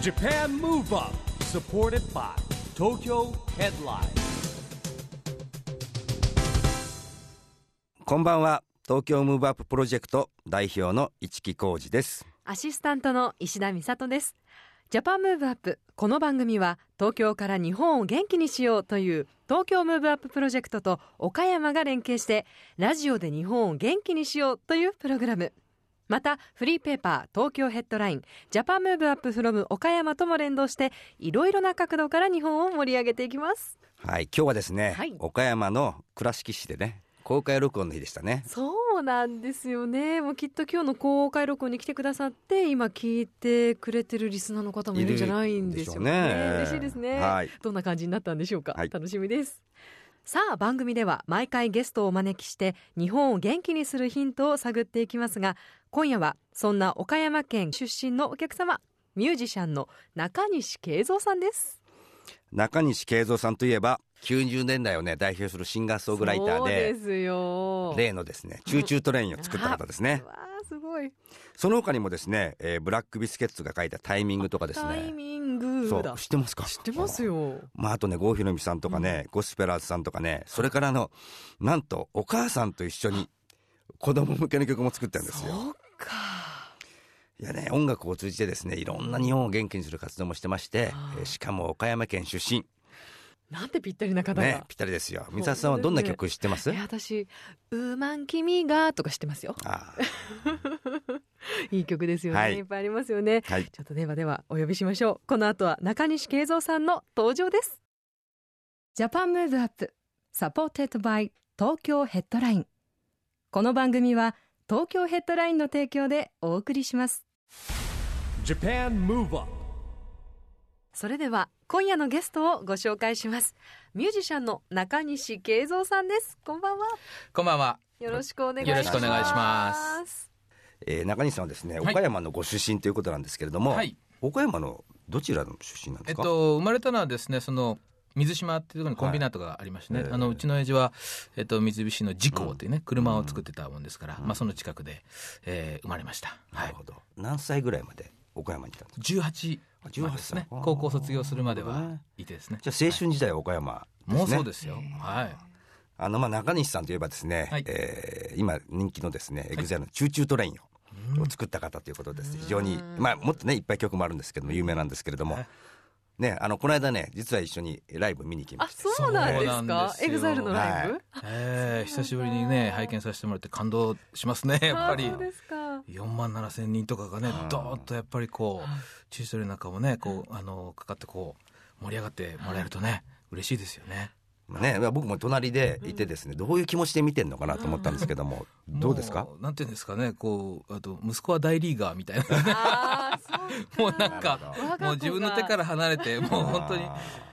Japan Move Up supported by Tokyo Headline. こんばんは。東京ムーブアッププロジェクト代表の市木浩司です。アシスタントの石田美里です。ジャパンムーブアップこの番組は東京から日本を元気にしようという東京ムーブアッププロジェクトと岡山が連携してラジオで日本を元気にしようというプログラムまたフリーペーパー東京ヘッドラインジャパンムーブアップフロム岡山とも連動していろいろな角度から日本を盛り上げていきます。はい今日はですね、はい。岡山の倉敷市でね公開録音の日でしたね。そうなんですよね。もうきっと今日の公開録音に来てくださって今聞いてくれてるリスナーの方もいるんじゃないんでしょうね。ね。嬉しいですね、はい。どんな感じになったんでしょうか、はい。楽しみです。さあ番組では毎回ゲストをお招きして日本を元気にするヒントを探っていきますが今夜はそんな岡山県出身のお客様ミュージシャンの中西圭三さんです。中西圭三さんといえば90年代をね代表するシンガーソングライターそうでですよ。例のですね Choo Choo Train を作った方ですね。わあすごい。その他にもですね、えーブラックビスケッツが書いたタイミングとかですタイねミングそだう知ってますか？知ってますよ。まあ、あとね郷ひろみさんとかね、ゴスペラーズさんとかねそれからあのなんとお母さんと一緒に子供向けの曲も作ってるんですよ。そうか。いやね音楽を通じてですねいろんな日本を元気にする活動もしてましてえーしかも岡山県出身。なんてぴったりな方が、ねぴったりですよ。三沢さんはどんな曲知ってます？私「ウーマン君が」とか知ってますよ。あ いい曲ですよね、はい。い、っぱいありますよね。ーはい。ちょっとではではお呼びしましょう。この後は中西慶三さんの登場です。Japan Move Up supported by 東京ヘッドラインこの番組は東京ヘッドラインの提供でお送りします。Japan Move Up それでは今夜のゲストをご紹介します。ミュージシャンの中西圭三さんです。こんばんは。こんばんは。よろしくお願いします。よろしくお願いします。えー中西さんはですねはい。岡山のご出身ということなんですけれども、はい。岡山のどちらの出身なんですか、えっと生まれたのはですね、その水島っていうところにコンビナートがありましてね、はい。あのうちの親父はえっと三菱の自工っていうね、車を作ってたもんですから、まあその近くで、えー生まれました。はい。なる。ほど。何歳ぐらいまで岡山にいたんですか？十八18ですね。歳。高校卒業するまではいてですね。じゃあ青春時代は岡山ですね、もうそうですよ。はい。あのまあ中西さんといえばですね、はい。えー今人気のですね、 EXILE の Choo Choo Trainを、を作った方ということです。非常にまあもっとねいっぱい曲もあるんですけども有名なんですけれども。はい、ねあのこの間ね実は一緒にライブ見に行きまあして、そうなんですそうなんかですよ。 EXILE のライブ、えー久しぶりにね拝見させてもらって感動しますね。やっぱり。あそう。ですか。4万7千人とかがねうん。ドーッとやっぱりこうチュートレの中もねこうあのかかってこう盛り上がってもらえるとね嬉しいですよね。まあね僕も隣でいてですねどういう気持ちで見てんのかなと思ったんですけども、どうですか？なんていうんですかねこうあと息子は大リーガーみたいな。もうなんかもう自分の手から離れてもう本当に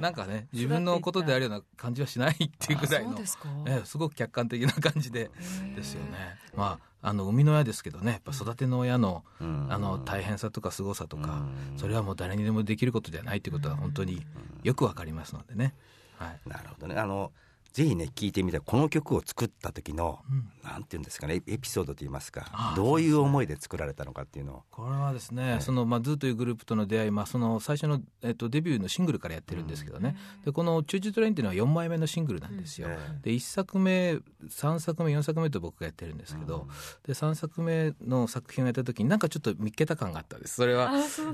なんかね自分のことであるような感じはしないっていうぐらいのそうですか。ええすごく客観的な感じでですよね。まああの生みの親ですけどねやっぱ育ての親のうん。あの大変さとか凄さとかうん。それはもう誰にでもできることではないということは本当によくわかりますのでね。はい。なるほどねあのぜひね聞いてみたいこの曲を作った時の、うん。なんていうんですかねエピソードといいますかああどういう思いで作られたのかっていうのを。これはですね、はい。そのまあ ZOO というグループとの出会い、まあその最初のえっとデビューのシングルからやってるんですけどね。でこの Choo Choo Train っていうのは4枚目のシングルなんですよ。えで1作目3作目4作目と僕がやってるんですけど、で3作目の作品をやった時になんかちょっと見っけた感があったんです。それは。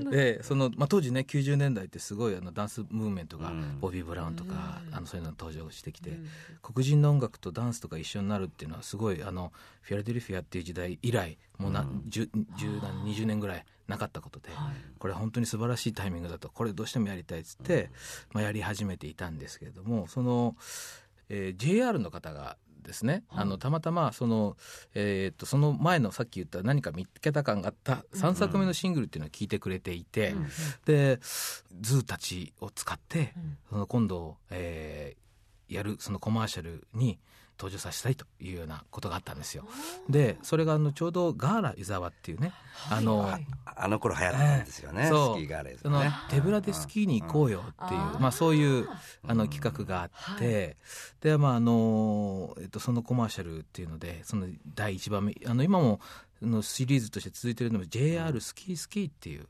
でその、まあ、当時ね90年代ってすごいあのダンスムーブメントが、うん。ボビー・ブラウンとか、うん。あのそういうの登場してきて、うん黒人の音楽とダンスとか一緒になるっていうのはすごいあのフィラデルフィアっていう時代以来もうな、うん。10 10何20年ぐらいなかったことで、これ本当に素晴らしいタイミングだとこれどうしてもやりたいっつって、まあ、やり始めていたんですけれどもその、えー JR の方がですね、あのたまたまその,、えーっとその前のさっき言った何か見っけた感があった3作目のシングルっていうのを聞いてくれていて、で ZOO たちを使って、その今度、えーやるそのコマーシャルに登場させたいというようなことがあったんですよ。でそれがあのちょうどガーラ伊沢っていうね、あのはい。あの頃流行ったんですよね、そう。スキーガーレーズそのね手ぶらでスキーに行こうよっていう、うん。まあ、そういうあの企画があって、でまああの、えっと、そのコマーシャルっていうのでその第1番目あの今もあのシリーズとして続いてるのも JR スキースキーっていう、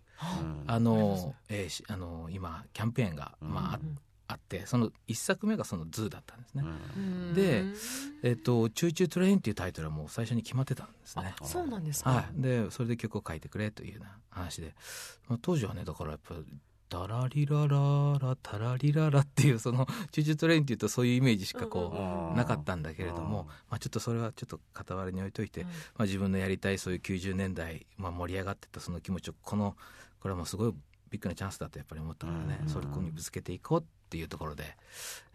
あの、えーしあの今キャンペーンが、まあ、ああってその一作目がその「ZOO だったんですね。でえっ、と「Choo Choo Train」っていうタイトルはもう最初に決まってたんですね。そうなんですか、はい、でそれで曲を書いてくれというような話で、まあ、当時はねだからやっぱり「ダラリラララタラリララ」っていうその「Choo Choo Train」っていうとそういうイメージしかこう、うんなかったんだけれども、まあ、ちょっとそれはちょっと傍らに置いといて、まあ、自分のやりたいそういう90年代、まあ、盛り上がってたその気持ちをこのこれはもうすごいビッグなチャンスだとやっぱり思ったからね、うん。それこにぶつけていこうっていうところで、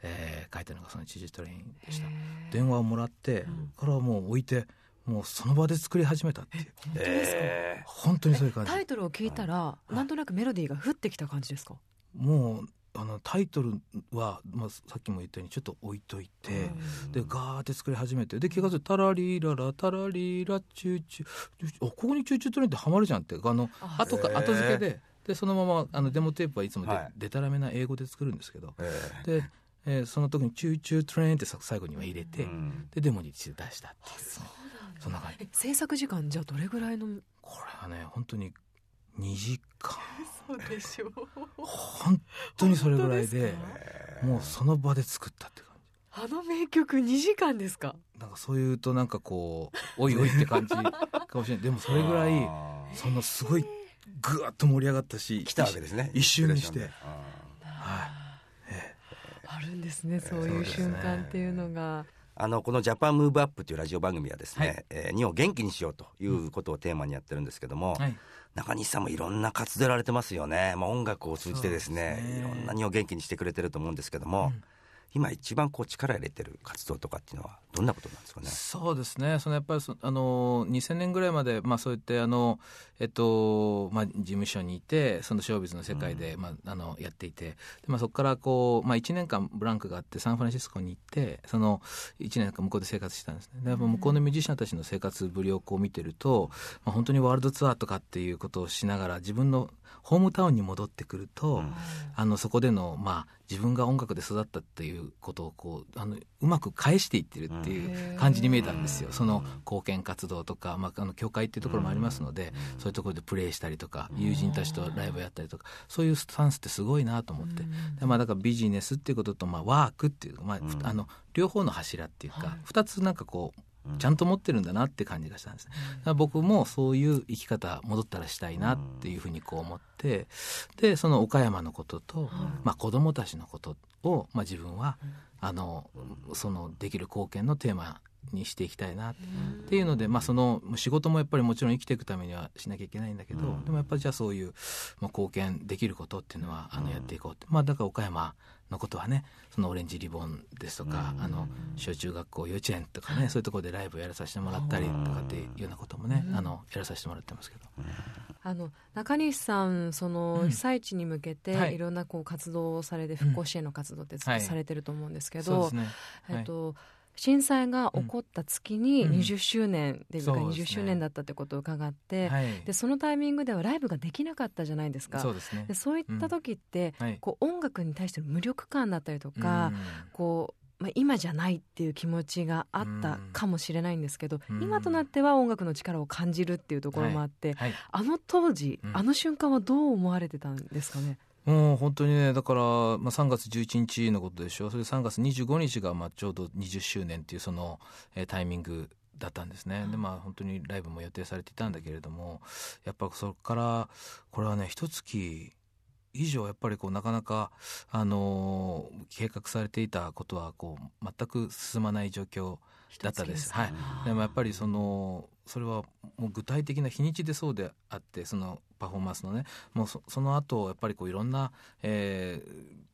えー書いたのがその「Choo Choo Train」でした。電話をもらって、からもう置いてもうその場で作り始めたっていう。え本当にそういう感じ。タイトルを聞いたら、なんとなくメロディーが降ってきた感じですか？もうあのタイトルは、まあ、さっきも言ったようにちょっと置いといて、でガーって作り始めてで気が付いてタラリララタラリラ Choo Choo あここにチューチュートレインってハマるじゃんって。あのあ後か後付けででそのままあのデモテープはいつもで、はい。でたらめな英語で作るんですけどえで、えーその時に「チューチュートレイン」ってさ最後には入れて、うん。でデモに出したっていう。そんな感じ。え制作時間じゃあどれぐらいの？これはね本当に2時間。そうでしょう。本当にそれぐらいでもうその場で作ったって感じ。あの名曲2時間ですか？なんかそういうとなんかこうおいおいって感じかもしれない。でもそれぐらいそんなすごいぐわっと盛り上がったし来たわけですね。一瞬にして。あはい。あるんですねそういう瞬間っていうのが。あのこの「ジャパンムーブアップというラジオ番組はですね、えー日本を元気にしようということをテーマにやってるんですけども、はい。中西さんもいろんな活動やられてますよね、まあ、音楽を通じてですねね。いろんな日本を元気にしてくれてると思うんですけども、うん今一番こう力入れてる活動とかっていうのはどんなことなんですかね？そうですね。そのやっぱりそあの2000年ぐらいまで、まあ、そういってあの、えっとまあ、事務所にいてそのショービズの世界で、まあ、あのやっていて。で、まあ、そこからこう、まあ、1年間ブランクがあってサンフランシスコに行ってその1年間向こうで生活したんですね。でやっぱ向こうのミュージシャンたちの生活ぶりをこう見てると、まあ、本当にワールドツアーとかっていうことをしながら自分のホームタウンに戻ってくると、うん。あのそこでの、まあ、自分が音楽で育ったっていうことをこうあのうまく返していってるっていう感じに見えたんですよ、その貢献活動とか、まあ、あの教会っていうところもありますので、そういうところでプレーしたりとか友人たちとライブやったりとかそういうスタンスってすごいなと思って、でまあ、だからビジネスっていうことと、まあ、ワークっていう、まああの両方の柱っていうか、二つなんかこうちゃんと持ってるんだなって感じがしたんです。ね。だから僕もそういう生き方戻ったらしたいなっていうふうにこう思ってでその岡山のことと、まあ、子供たちのことを、まあ、自分はあのそのできる貢献のテーマにしていきたいなっていうので、まあ、その仕事もやっぱりもちろん生きていくためにはしなきゃいけないんだけど、でもやっぱりじゃあそういう、まあ、貢献できることっていうのはあのやっていこうって、まあ、だから岡山のことはねそのオレンジリボンですとか、あの小中学校幼稚園とかねそういうところでライブやらさせてもらったりとかっていうようなこともね、あのやらさせてもらってますけど。あの中西さんそのうん。被災地に向けて、はい。い、ろんなこう活動をされて復興支援の活動ってずっとはい。されてると思うんですけど、えっと震災が起こった月にうん。20周年、デビューが20そうですね。周年だったってことを伺って、はい。でそのタイミングではライブができなかったじゃないですか。そうですね。でそういった時って、はい。こう音楽に対しての無力感だったりとか、うん。こうまあ、今じゃないっていう気持ちがあったうんかもしれないんですけど、うん。今となっては音楽の力を感じるっていうところもあって、はい。あの当時、うん。あの瞬間はどう思われてたんですかね？もう本当にねだから、まあ、3月11日のことでしょ。それで3月25日がまあちょうど20周年っていうその、えータイミングだったんですね。でまあ本当にライブも予定されていたんだけれどもやっぱそこからこれはね一月以上やっぱりこうなかなか、あのー計画されていたことはこう全く進まない状況だったです。はい、でもやっぱりそのそれはもう具体的な日にちでそうであってそのパフォーマンスのね。もうそその後やっぱりこういろんな、えー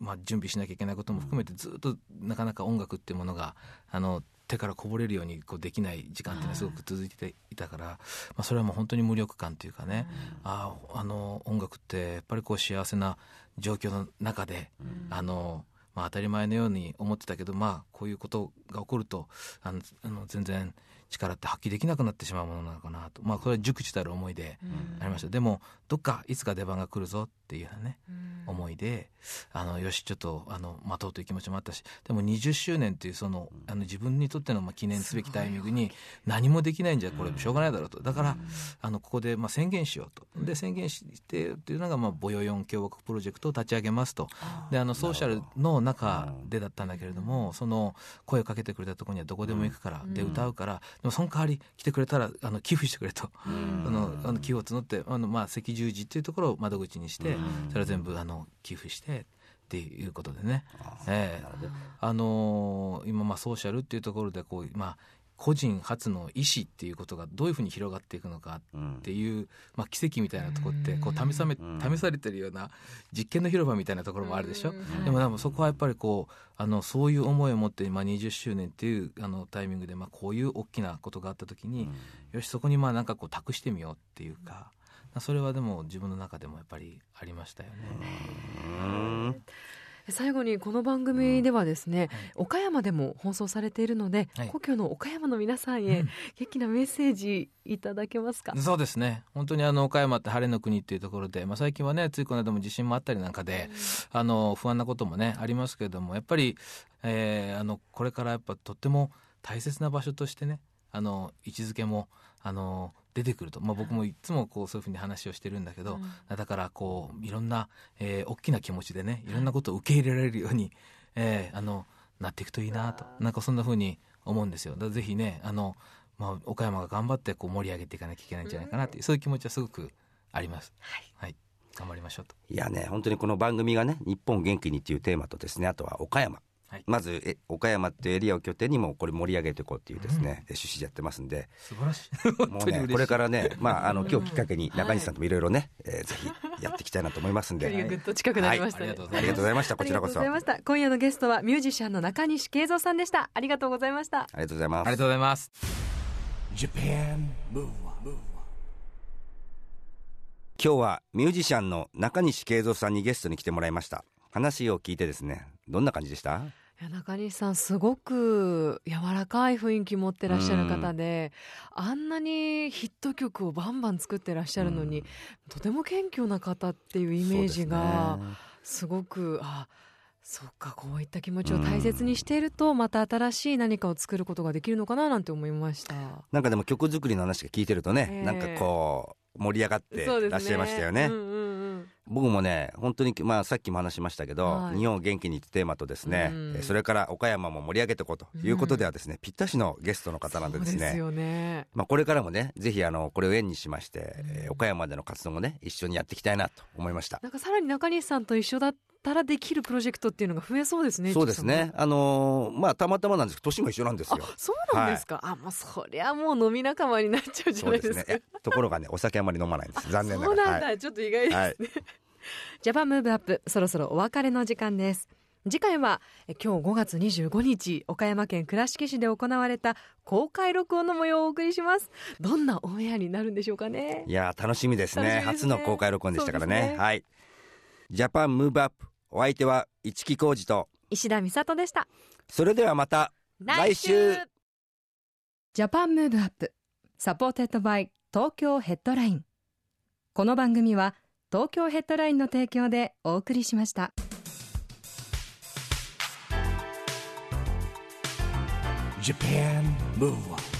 まあ、準備しなきゃいけないことも含めてずっとなかなか音楽っていうものがあの手からこぼれるようにこうできない時間っていうのはすごく続いていたから、まあ、それはもう本当に無力感というかね、あああの音楽ってやっぱりこう幸せな状況の中で、あのまあ、当たり前のように思ってたけど、まあ、こういうことが起こるとあのあの全然力って発揮できなくなってしまうものなのかなと、まあ、これは熟知たる思いでありました、でもどっかいつか出番が来るぞっていうようなね、思いであのよしちょっとあの待とうという気持ちもあったしでも20周年っていうそのあの自分にとってのまあ記念すべきタイミングに何もできないんじゃこれしょうがないだろうと。だからあのここでまあ宣言しようと。で宣言してっていうのがまあボヨヨン共和国プロジェクトを立ち上げますと。であのソーシャルの中でだったんだけれどもその声をかけてくれたところにはどこでも行くからで歌うからでもその代わり来てくれたらあの寄付してくれと。あのあの寄付を募ってあのまあ赤十字っていうところを窓口にしてそれは全部あの寄付してっていうことでね、ええ。あのー今まあソーシャルっていうところでこうまあ個人発の意思っていうことがどういうふうに広がっていくのかっていう、まあ、奇跡みたいなところってこう試さめ試されてるような実験の広場みたいなところもあるでしょ、でもでもそこはやっぱりこうあのそういう思いを持って、まあ、20周年っていうあのタイミングで、まあ、こういう大きなことがあった時に、よしそこにまあなんかこう託してみようっていうか。それはでも自分の中でもやっぱりありましたよね。最後にこの番組ではですね、岡山でも放送されているので、はい。故郷の岡山の皆さんへ元気なメッセージいただけますか、そうですね。本当にあの岡山って晴れの国っていうところで、まあ、最近はねついこの間も地震もあったりなんかで、あの不安なこともねありますけれどもやっぱり、えーあのこれからやっぱとっても大切な場所としてねあの位置づけもあの出てくると、まあ、僕もいつもこうそういうふうに話をしてるんだけど、だからこういろんな、えー大きな気持ちでねいろんなことを受け入れられるように、えーあのなっていくといいなと。なんかそんなふうに思うんですよ。だからぜひねあの、まあ、岡山が頑張ってこう盛り上げていかなきゃいけないんじゃないかなっていう、そういう気持ちはすごくあります。はい、頑張りましょうと。いやね本当にこの番組がね「日本を元気に」っていうテーマとですねあとは岡山、はい。まずえ岡山っていうエリアを拠点にもこれ盛り上げていこうっていうですね、趣旨でやってますんで。素晴らしい。もうねこれからねまああの今日きっかけに中西さんともいろいろね、えーぜひやっていきたいなと思いますんで、距離がぐっと近くなりましたね、はい。ありがとうございましたこちらこそ。ありありがとうございました。今夜のゲストはミュージシャンの中西慶三さんでした。ありがとうございました。がとうございます。ありがとうございます。Japan Move Up, 今日はミュージシャンの中西慶三さんにゲストに来てもらいました話を聞いてですねどんな感じでした？中西さんすごく柔らかい雰囲気持ってらっしゃる方で、あんなにヒット曲をバンバン作ってらっしゃるのに、とても謙虚な方っていうイメージがすごくあそっかこういった気持ちを大切にしているとまた新しい何かを作ることができるのかななんて思いました。なんかでも曲作りの話が聞いてるとね、ええなんかこう盛り上がってらっしゃいましたよね。うんうんうん僕もね本当にまあさっきも話しましたけど、はい。日本を元気にテーマとですね、うん。えそれから岡山も盛り上げていこうということではですね、ぴったしのゲストの方なんでですね。すよね。まあ、これからもねぜひあのこれを縁にしまして、えー岡山での活動もね一緒にやっていきたいなと思いました。なんかさらに中西さんと一緒だったらできるプロジェクトっていうのが増えそうですね。そうですね。あのーまあたまたまなんですけど年も一緒なんですあよ、そうなんですか。あ、もうそりゃもう飲み仲間になっちゃうじゃないですか。ですね。ところがねお酒あんまり飲まないんです。残念ながら。そうなんだ、はいちょっと意外ですね。はい。ジャパンムーブアップ、そろそろお別れの時間です。次回はえ今日5月25日岡山県倉敷市で行われた公開録音の模様をお送りします。どんなオンエアになるんでしょうかね。いやー楽しみですね。ね。初の公開録音でしたからね。ね。はいジャパンムーブアップお相手は市木浩二と。石田美里でした。それではまた来週。 Japan Move Up supported by 東京ヘッドライン。この番組は東京ヘッドラインの提供でお送りしました。Japan Move Up